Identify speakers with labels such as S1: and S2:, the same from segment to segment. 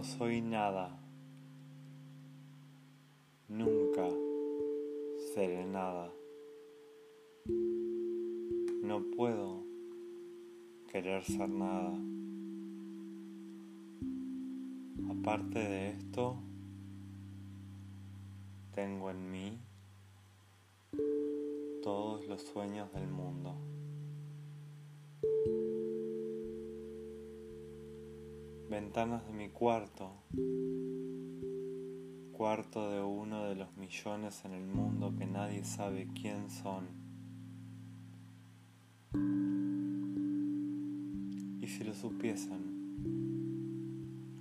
S1: No soy nada. Nunca seré nada. No puedo querer ser nada. Aparte de esto, tengo en mí todos los sueños del mundo. Ventanas de mi cuarto, cuarto de uno de los millones en el mundo que nadie sabe quién son. Y si lo supiesen,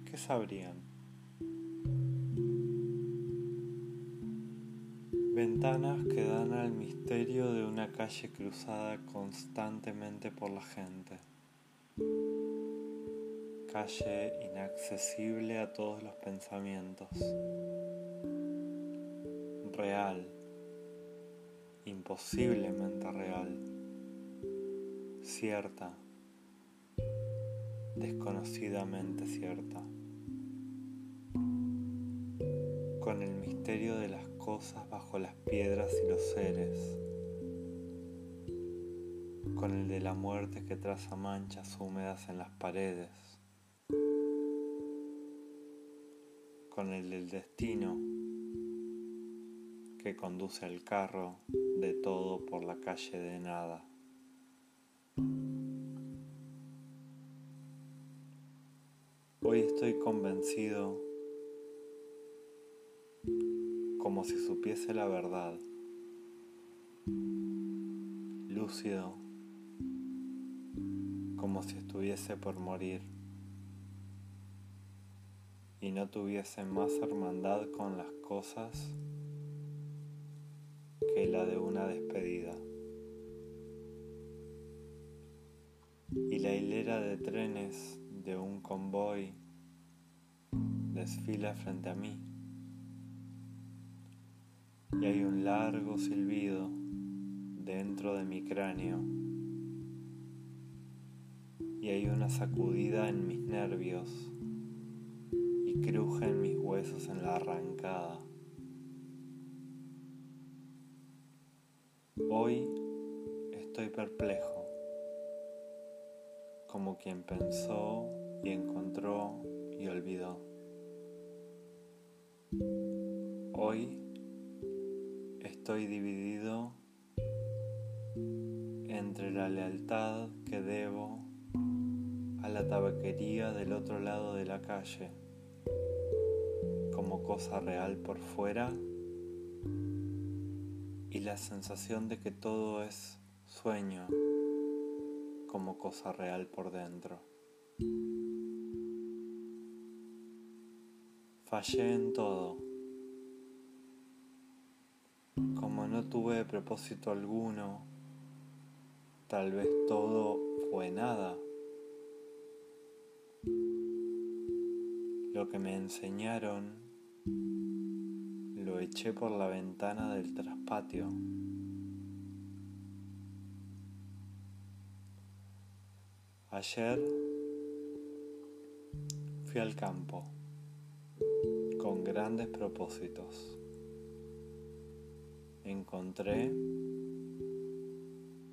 S1: ¿qué sabrían? Ventanas que dan al misterio de una calle cruzada constantemente por la gente calle inaccesible a todos los pensamientos, real, imposiblemente real, cierta, desconocidamente cierta, con el misterio de las cosas bajo las piedras y los seres, con el de la muerte que traza manchas húmedas en las paredes, con el destino que conduce al carro de todo por la calle de nada. Hoy estoy convencido como si supiese la verdad, lúcido, como si estuviese por morir y no tuviese más hermandad con las cosas que la de una despedida. Y la hilera de trenes de un convoy desfila frente a mí. Y hay un largo silbido dentro de mi cráneo. Y hay una sacudida en mis nervios crujen mis huesos en la arrancada. Hoy estoy perplejo, como quien pensó y encontró y olvidó. Hoy estoy dividido entre la lealtad que debo a la tabaquería del otro lado de la calle como cosa real por fuera y la sensación de que todo es sueño como cosa real por dentro. Fallé en todo. Como no tuve propósito alguno, tal vez todo fue nada. Lo que me enseñaron lo eché por la ventana del traspatio. Ayer fui al campo con grandes propósitos. Encontré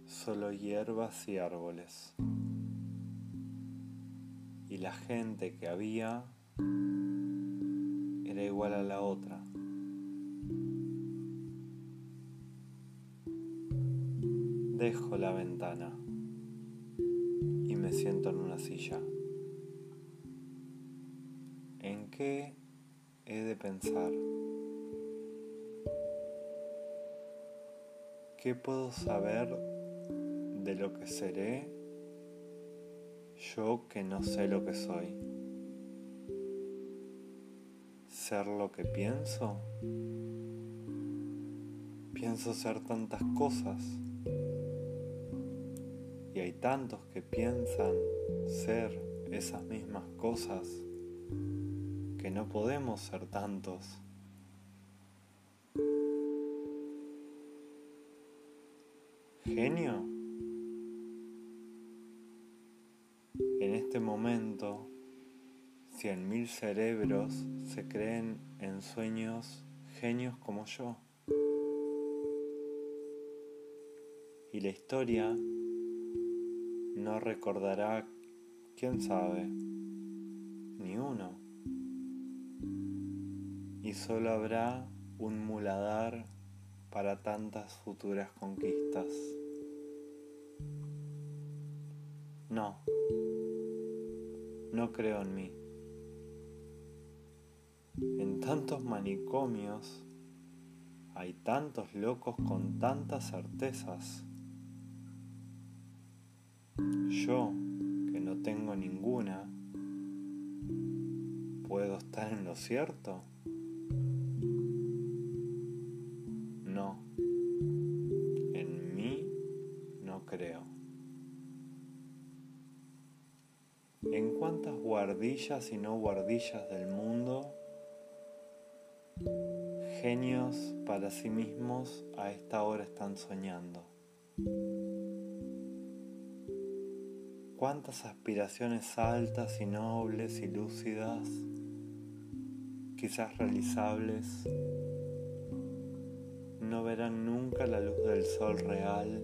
S1: solo hierbas y árboles. Y la gente que había era igual a la otra. Dejo la ventana y me siento en una silla. ¿En qué he de pensar? ¿Qué puedo saber de lo que seré yo que no sé lo que soy? ¿Ser lo que pienso? Pienso ser tantas cosas y hay tantos que piensan ser esas mismas cosas que no podemos ser tantos. Genio. En este momento cien mil cerebros se creen en sueños genios como yo. Y la historia no recordará, quién sabe, ni uno. Y solo habrá un muladar para tantas futuras conquistas. No, no creo en mí. En tantos manicomios hay tantos locos con tantas certezas. Yo, que no tengo ninguna, ¿puedo estar en lo cierto? No, en mí no creo. ¿En cuántas guardillas y no guardillas del mundo genios para sí mismos a esta hora están soñando? cuántas aspiraciones altas y nobles y lúcidas, quizás realizables, no verán nunca la luz del sol real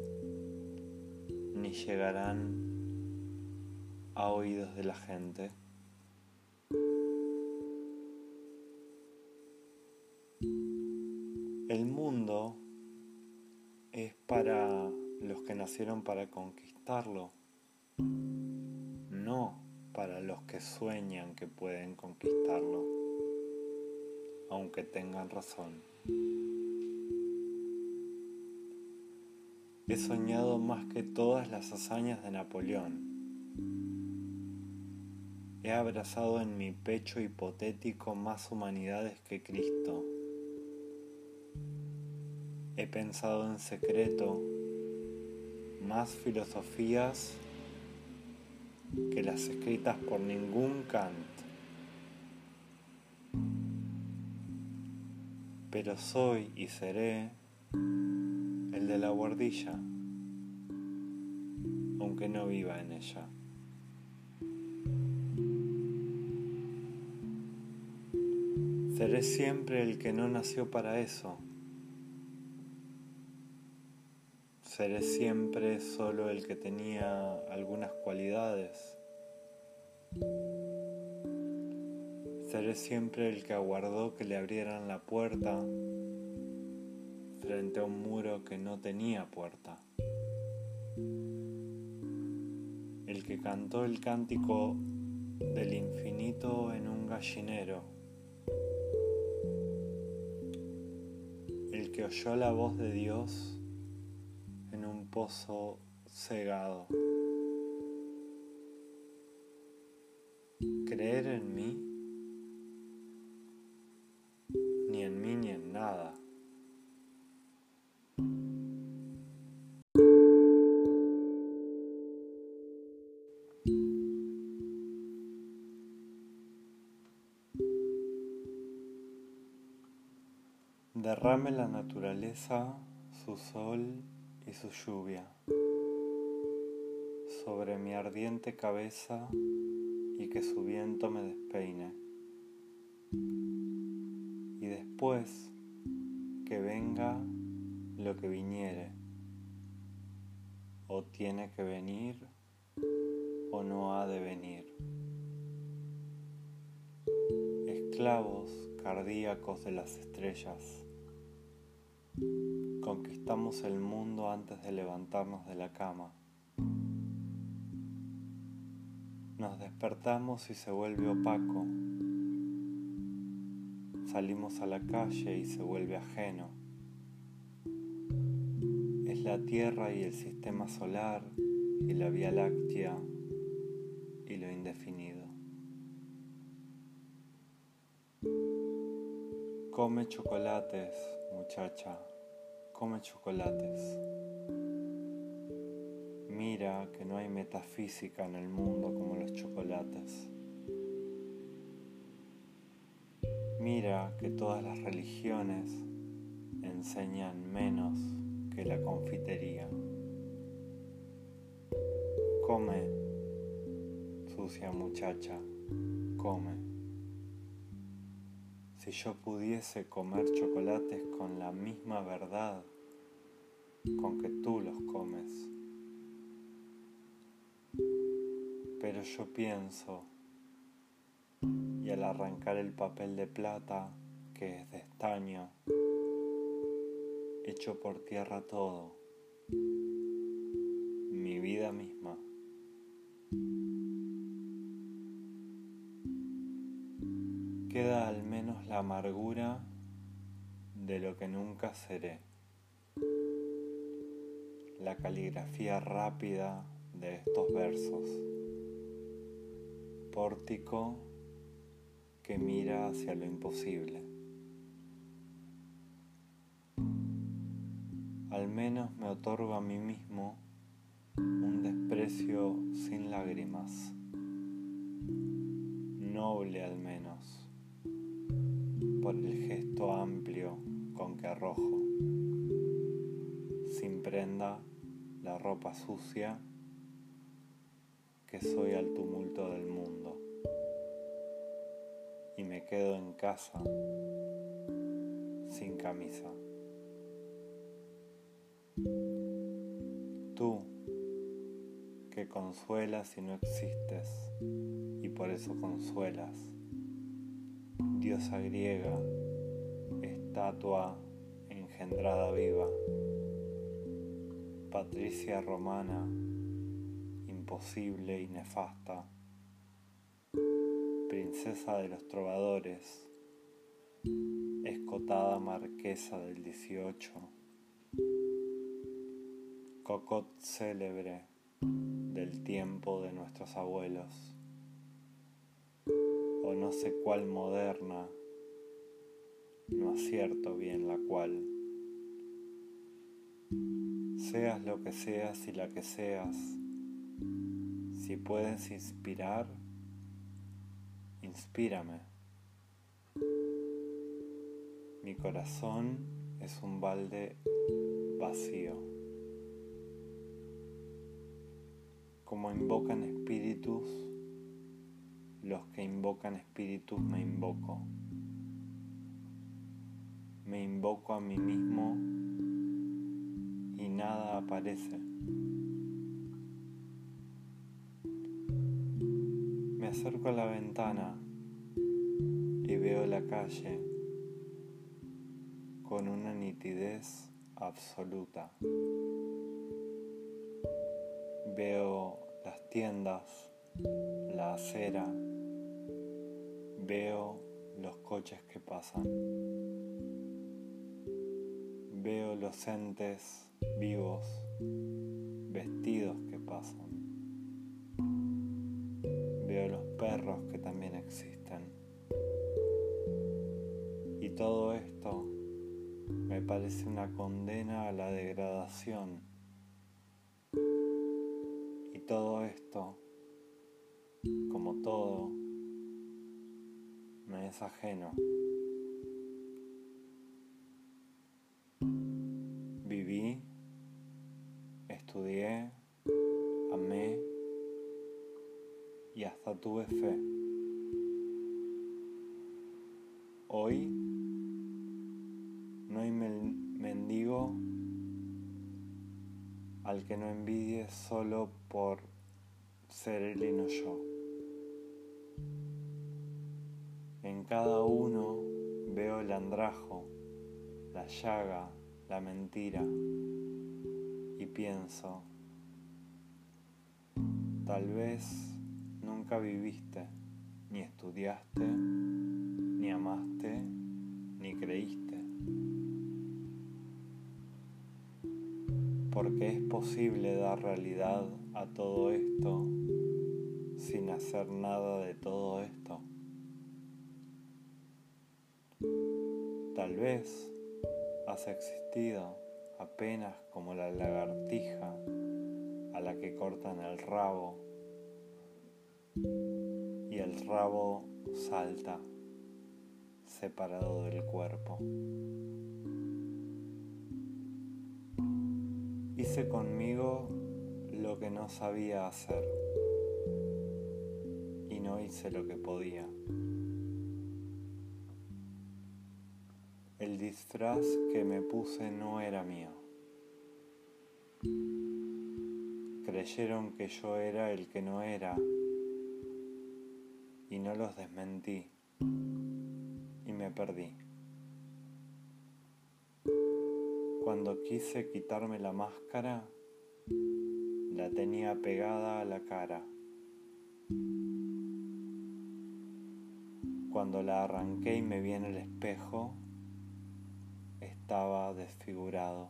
S1: ni llegarán a oídos de la gente. El mundo es para los que nacieron para conquistarlo no para los que sueñan que pueden conquistarlo, aunque tengan razón. He soñado más que todas las hazañas de Napoleón. He abrazado en mi pecho hipotético más humanidades que Cristo. He pensado en secreto más filosofías que las escritas por ningún Kant. Pero soy y seré el de la guardilla, aunque no viva en ella. Seré siempre el que no nació para eso. Seré siempre solo el que tenía algunas cualidades. Seré siempre el que aguardó que le abrieran la puerta frente a un muro que no tenía puerta. El que cantó el cántico del infinito en un gallinero. El que oyó la voz de Dios pozo cegado. Creer en mí, ni en mí ni en nada. Derrame la naturaleza su sol y su lluvia sobre mi ardiente cabeza y que su viento me despeine. Y después que venga lo que viniere, o tiene que venir o no ha de venir. Esclavos cardíacos de las estrellas Conquistamos el mundo antes de levantarnos de la cama. Nos despertamos y se vuelve opaco. Salimos a la calle y se vuelve ajeno. Es la Tierra y el sistema solar y la Vía Láctea y lo indefinido. Come chocolates, muchacha come chocolates. Mira que no hay metafísica en el mundo como los chocolates. Mira que todas las religiones enseñan menos que la confitería. Come, sucia muchacha, come. Si yo pudiese comer chocolates con la misma verdad con que tú los comes. Pero yo pienso, y al arrancar el papel de plata, que es de estaño, echo por tierra todo, mi vida misma. Queda al menos la amargura de lo que nunca seré, la caligrafía rápida de estos versos, pórtico que mira hacia lo imposible. Al menos me otorgo a mí mismo un desprecio sin lágrimas, noble al menos, por el gesto amplio con que arrojo, sin prenda, la ropa sucia que soy al tumulto del mundo y me quedo en casa sin camisa. Tú, que consuelas y no existes, y por eso consuelas. Diosa griega, estatua engendrada viva. Patricia romana, imposible y nefasta. Princesa de los trovadores, escotada marquesa del 18 cocot célebre del tiempo de nuestros abuelos, no sé cuál moderna, no acierto bien la cual. Seas lo que seas y la que seas, si puedes inspirar, inspírame. Mi corazón es un balde vacío. como invocan espíritus, los que invocan espíritus me invoco. Me invoco a mí mismo y nada aparece. Me acerco a la ventana y veo la calle con una nitidez absoluta. Veo las tiendas, la acera, veo los coches que pasan, veo los entes vivos, vestidos que pasan, veo los perros que también existen. Y todo esto me parece una condena a la degradación. Todo esto, como todo, es ajeno. Viví, estudié, amé y hasta tuve fe. Hoy no hay mendigo al que no envidie solo por ser él y no yo. En cada uno veo el andrajo, la llaga, la mentira y pienso, tal vez nunca viviste, ni estudiaste, ni amaste, ni creíste. porque es posible dar realidad a todo esto sin hacer nada de todo esto. Tal vez has existido apenas como la lagartija a la que cortan el rabo y el rabo salta separado del cuerpo. Hice conmigo lo que no sabía hacer y no hice lo que podía. El disfraz que me puse no era mío. Creyeron que yo era el que no era y no los desmentí y me perdí. Cuando quise quitarme la máscara, la tenía pegada a la cara. Cuando la arranqué y me vi en el espejo, estaba desfigurado.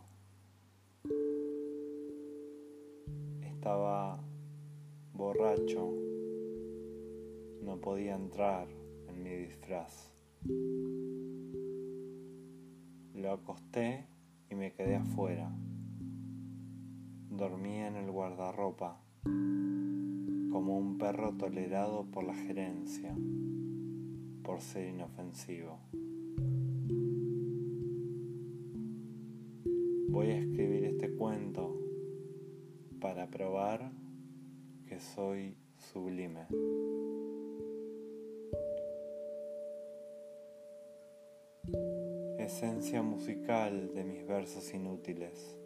S1: Estaba borracho. No podía entrar en mi disfraz. Lo acosté y me quedé afuera. Dormí en el guardarropa como un perro tolerado por la gerencia por ser inofensivo. Voy a escribir este cuento para probar que soy sublime. Esencia musical de mis versos inútiles.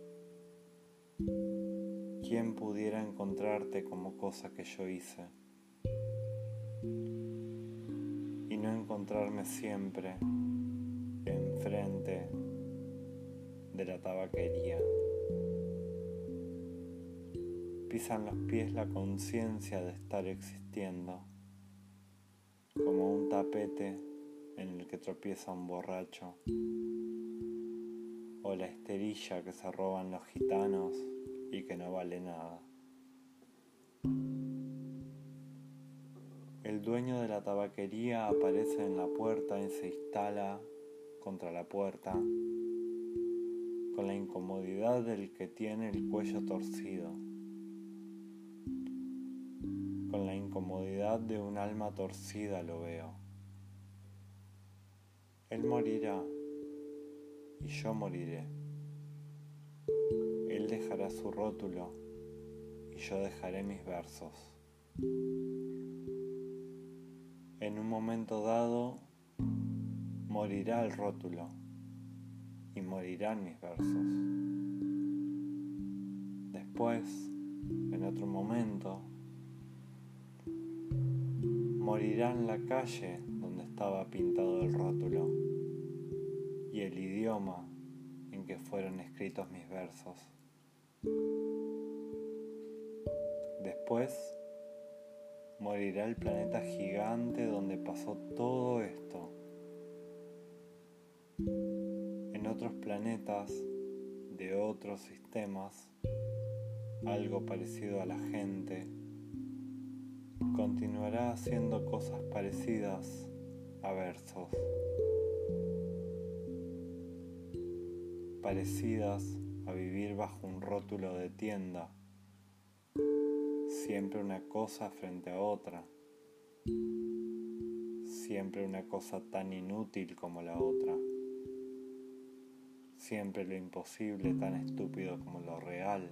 S1: ¿Quién pudiera encontrarte como cosa que yo hice? Y no encontrarme siempre enfrente de la tabaquería. Pisan los pies la conciencia de estar existiendo, como un tapete en el que tropieza un borracho, o la esterilla que se roban los gitanos y que no vale nada. El dueño de la tabaquería aparece en la puerta y se instala contra la puerta con la incomodidad del que tiene el cuello torcido, con la incomodidad de un alma torcida lo veo. Él morirá y yo moriré. Él dejará su rótulo y yo dejaré mis versos. En un momento dado morirá el rótulo y morirán mis versos. Después, en otro momento, morirá en la calle donde estaba pintado el rótulo y el idioma en que fueron escritos mis versos. Después morirá el planeta gigante donde pasó todo esto. Otros planetas de otros sistemas, algo parecido a la gente, continuará haciendo cosas parecidas a versos, parecidas a vivir bajo un rótulo de tienda, siempre una cosa frente a otra, siempre una cosa tan inútil como la otra, siempre lo imposible tan estúpido como lo real,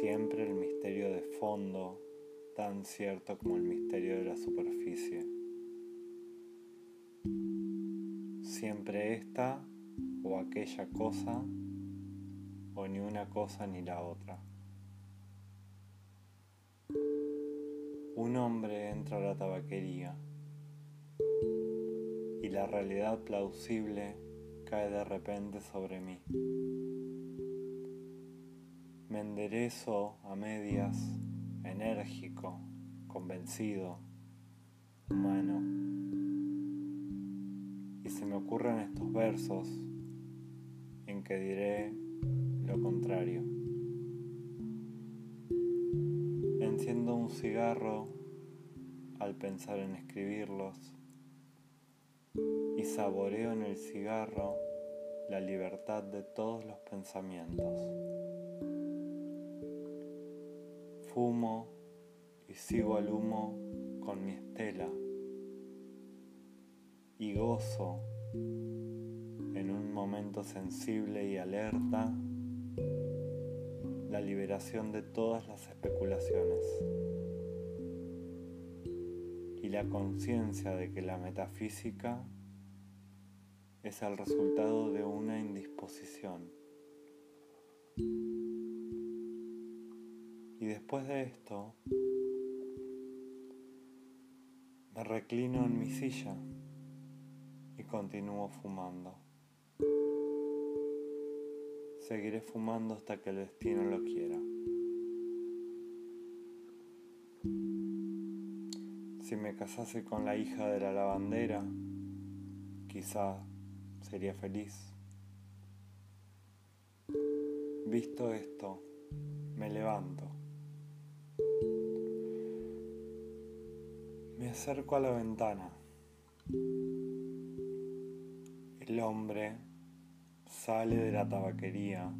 S1: siempre el misterio de fondo tan cierto como el misterio de la superficie. Siempre esta o aquella cosa o ni una cosa ni la otra. Un hombre entra a la tabaquería y la realidad plausible cae de repente sobre mí. Me enderezo a medias, enérgico, convencido, humano. Y se me ocurren estos versos en que diré lo contrario. Enciendo un cigarro al pensar en escribirlos y saboreo en el cigarro la libertad de todos los pensamientos. Fumo y sigo al humo con mi estela y gozo en un momento sensible y alerta la liberación de todas las especulaciones y la conciencia de que la metafísica es el resultado de una indisposición. Y después de esto, me reclino en mi silla y continúo fumando. Seguiré fumando hasta que el destino lo quiera. Si me casase con la hija de la lavandera, quizá sería feliz. Visto esto, me levanto. Me acerco a la ventana. El hombre sale de la tabaquería.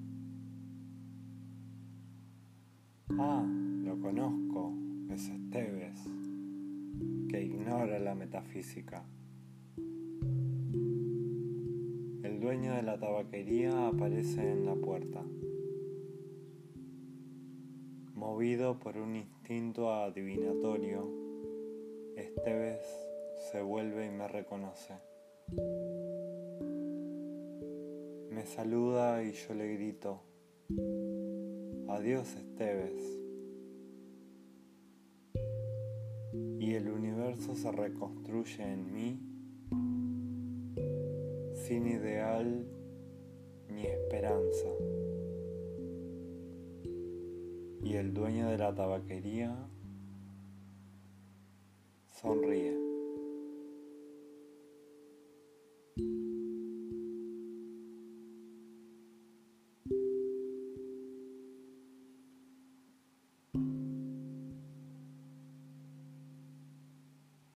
S1: Ah, lo conozco, es Esteves, que ignora la metafísica. El dueño de la tabaquería aparece en la puerta. Movido por un instinto adivinatorio, Esteves se vuelve y me reconoce. Me saluda y yo le grito, adiós Esteves. El universo se reconstruye en mí sin ideal ni esperanza. Y el dueño de la tabaquería sonríe.